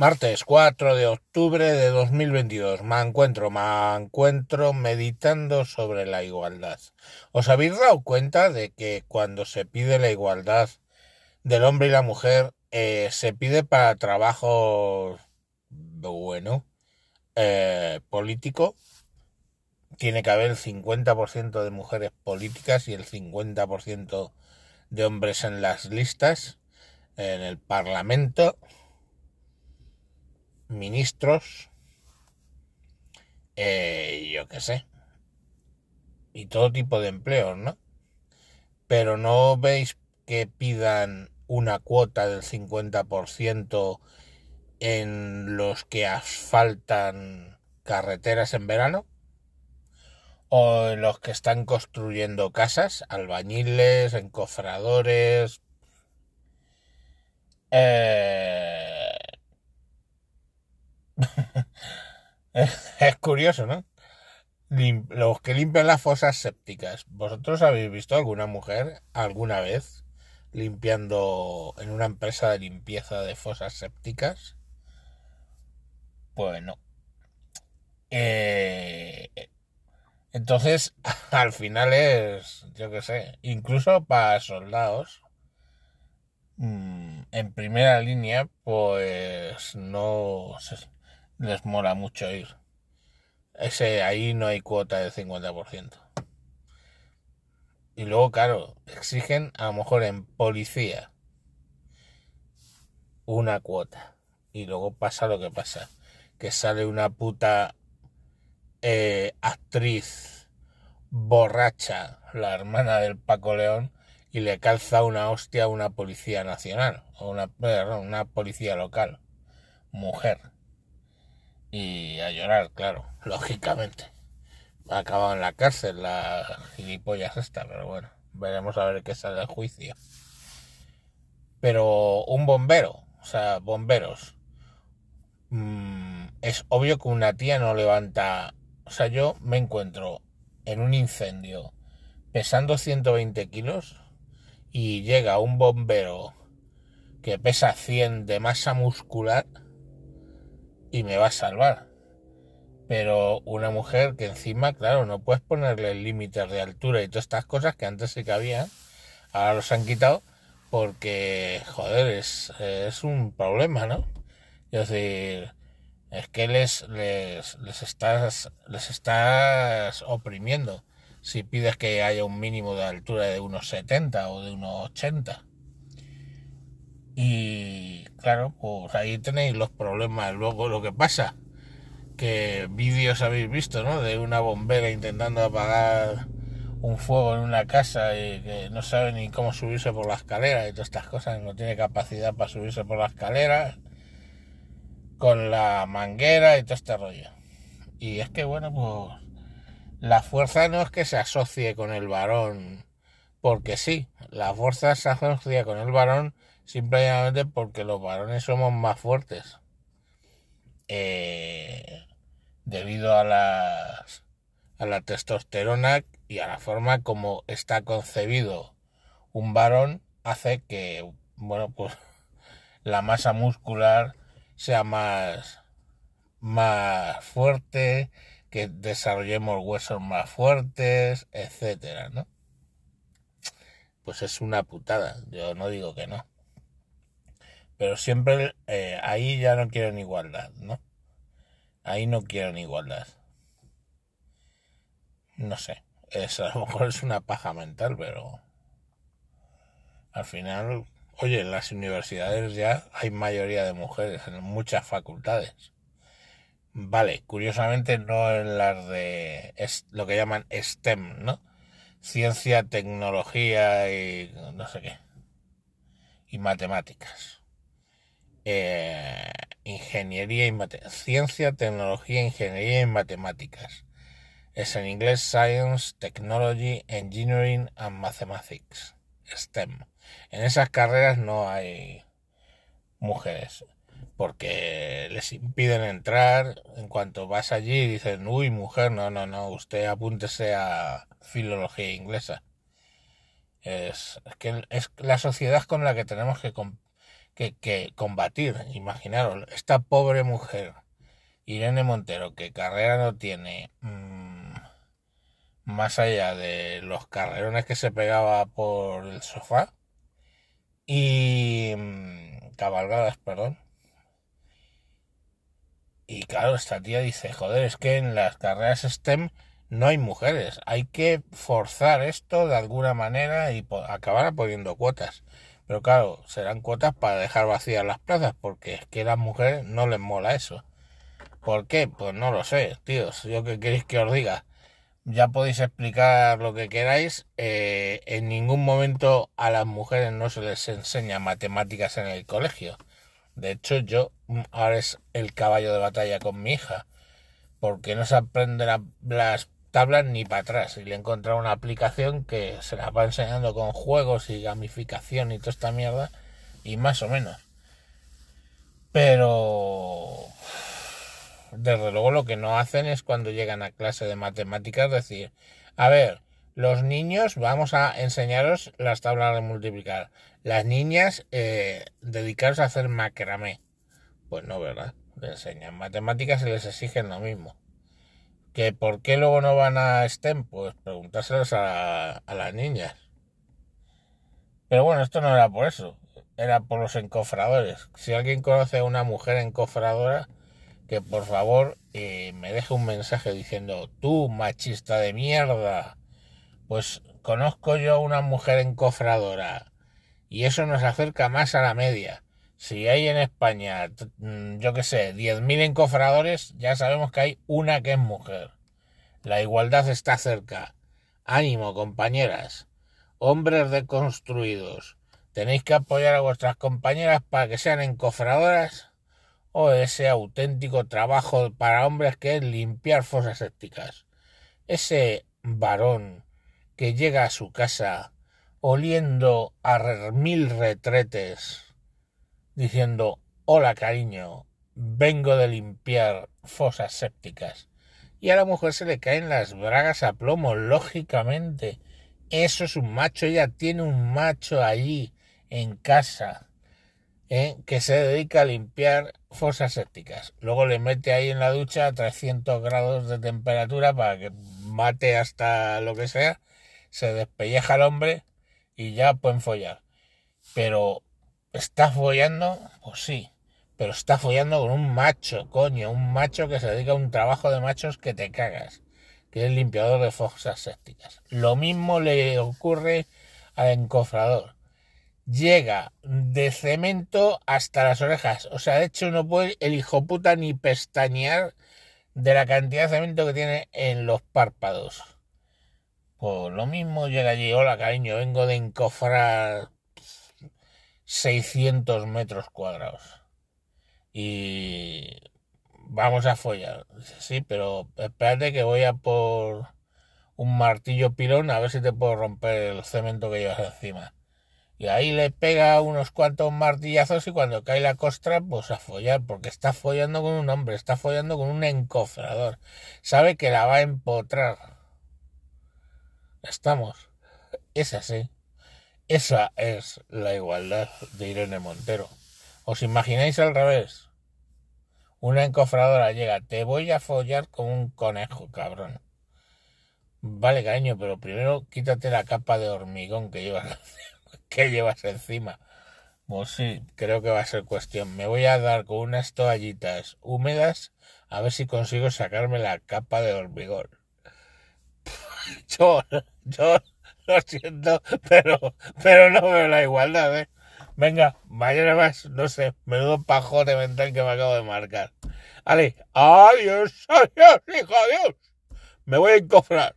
Martes 4 de octubre de 2022. Me encuentro, me encuentro meditando sobre la igualdad. ¿Os habéis dado cuenta de que cuando se pide la igualdad del hombre y la mujer, eh, se pide para trabajo, bueno, eh, político? Tiene que haber el 50% de mujeres políticas y el 50% de hombres en las listas, en el Parlamento ministros, eh, yo qué sé, y todo tipo de empleos, ¿no? Pero no veis que pidan una cuota del 50% en los que asfaltan carreteras en verano o en los que están construyendo casas, albañiles, encofradores, eh, es curioso, ¿no? los que limpian las fosas sépticas. ¿Vosotros habéis visto alguna mujer alguna vez limpiando en una empresa de limpieza de fosas sépticas? Pues no. Eh, entonces, al final es, yo qué sé, incluso para soldados, mm, en primera línea, pues no les mola mucho ir. Ese, ahí no hay cuota del 50%. Y luego, claro, exigen a lo mejor en policía una cuota. Y luego pasa lo que pasa. Que sale una puta eh, actriz borracha, la hermana del Paco León, y le calza una hostia a una policía nacional, o una, una policía local, mujer y a llorar, claro, lógicamente. Ha acabado en la cárcel la gilipollas esta, pero bueno, veremos a ver qué sale del juicio. Pero un bombero, o sea, bomberos. Mm, es obvio que una tía no levanta. O sea, yo me encuentro en un incendio pesando 120 kilos y llega un bombero que pesa 100 de masa muscular y me va a salvar. Pero una mujer que encima, claro, no puedes ponerle límites de altura y todas estas cosas que antes sí que había, ahora los han quitado porque, joder, es, es un problema, ¿no? Es decir, es que les, les, les, estás, les estás oprimiendo si pides que haya un mínimo de altura de unos 70 o de unos 80. Y claro, pues ahí tenéis los problemas. Luego lo que pasa, que vídeos habéis visto, ¿no? De una bombera intentando apagar un fuego en una casa y que no sabe ni cómo subirse por la escalera y todas estas cosas, no tiene capacidad para subirse por la escalera, con la manguera y todo este rollo. Y es que bueno, pues la fuerza no es que se asocie con el varón, porque sí, la fuerza se asocia con el varón simplemente porque los varones somos más fuertes. Eh, debido a las a la testosterona y a la forma como está concebido un varón hace que bueno pues la masa muscular sea más más fuerte que desarrollemos huesos más fuertes etcétera no pues es una putada yo no digo que no pero siempre eh, ahí ya no quieren igualdad, ¿no? Ahí no quieren igualdad. No sé, a lo mejor es una paja mental, pero al final, oye, en las universidades ya hay mayoría de mujeres en muchas facultades. Vale, curiosamente no en las de lo que llaman STEM, ¿no? Ciencia, tecnología y no sé qué. Y matemáticas. Eh, ingeniería y ciencia, tecnología, ingeniería y matemáticas. Es en inglés Science, Technology, Engineering and Mathematics, STEM. En esas carreras no hay mujeres porque les impiden entrar. En cuanto vas allí dicen, uy, mujer, no, no, no, usted apúntese a filología inglesa. Es, que es la sociedad con la que tenemos que que, combatir. Imaginaros, esta pobre mujer, Irene Montero, que carrera no tiene, mmm, más allá de los carrerones que se pegaba por el sofá y mmm, cabalgadas, perdón. Y claro, esta tía dice, joder, es que en las carreras STEM no hay mujeres, hay que forzar esto de alguna manera y acabar poniendo cuotas. Pero claro, serán cuotas para dejar vacías las plazas, porque es que a las mujeres no les mola eso. ¿Por qué? Pues no lo sé, tíos. Yo qué queréis que os diga. Ya podéis explicar lo que queráis. Eh, en ningún momento a las mujeres no se les enseña matemáticas en el colegio. De hecho, yo mm, ahora es el caballo de batalla con mi hija. Porque no se aprenden las tablas ni para atrás. Y le he encontrado una aplicación que se la va enseñando con juegos y gamificación y toda esta mierda. Y más o menos. Pero desde luego lo que no hacen es cuando llegan a clase de matemáticas decir, a ver, los niños vamos a enseñaros las tablas de multiplicar. Las niñas eh, dedicaros a hacer macramé. Pues no, ¿verdad? Le enseñan matemáticas y les exigen lo mismo. ¿Que por qué luego no van a STEM? Pues preguntárselos a, a las niñas. Pero bueno, esto no era por eso. Era por los encofradores. Si alguien conoce a una mujer encofradora, que por favor eh, me deje un mensaje diciendo, tú machista de mierda, pues conozco yo a una mujer encofradora y eso nos acerca más a la media. Si hay en España, mm, yo que sé, 10.000 encofradores, ya sabemos que hay una que es mujer. La igualdad está cerca. Ánimo, compañeras. Hombres deconstruidos. Tenéis que apoyar a vuestras compañeras para que sean encofradoras o ese auténtico trabajo para hombres que es limpiar fosas sépticas. Ese varón que llega a su casa oliendo a mil retretes, diciendo hola cariño, vengo de limpiar fosas sépticas. Y a la mujer se le caen las bragas a plomo, lógicamente. Eso es un macho, ella tiene un macho allí en casa ¿eh? que se dedica a limpiar fosas sépticas. Luego le mete ahí en la ducha a 300 grados de temperatura para que mate hasta lo que sea, se despelleja el hombre y ya pueden follar. Pero, ¿está follando? Pues sí, pero está follando con un macho, coño, un macho que se dedica a un trabajo de machos que te cagas, que es limpiador de fosas sépticas. Lo mismo le ocurre al encofrador llega de cemento hasta las orejas. O sea, de hecho no puede el hijo puta ni pestañear de la cantidad de cemento que tiene en los párpados. Pues lo mismo llega allí, hola cariño, vengo de encofrar 600 metros cuadrados. Y vamos a follar. Sí, pero espérate que voy a por un martillo pilón a ver si te puedo romper el cemento que llevas encima. Y ahí le pega unos cuantos martillazos y cuando cae la costra, pues a follar, porque está follando con un hombre, está follando con un encofrador. Sabe que la va a empotrar. Estamos. Es así. Esa es la igualdad de Irene Montero. ¿Os imagináis al revés? Una encofradora llega, te voy a follar con un conejo, cabrón. Vale, cariño, pero primero quítate la capa de hormigón que llevas ¿Qué llevas encima? Pues sí, creo que va a ser cuestión. Me voy a dar con unas toallitas húmedas a ver si consigo sacarme la capa de hormigón. Yo, yo lo siento, pero, pero no veo la igualdad, ¿eh? Venga, mañana más, no sé, menudo pajote mental que me acabo de marcar. Vale, adiós, adiós, hijo, adiós. Me voy a encofrar.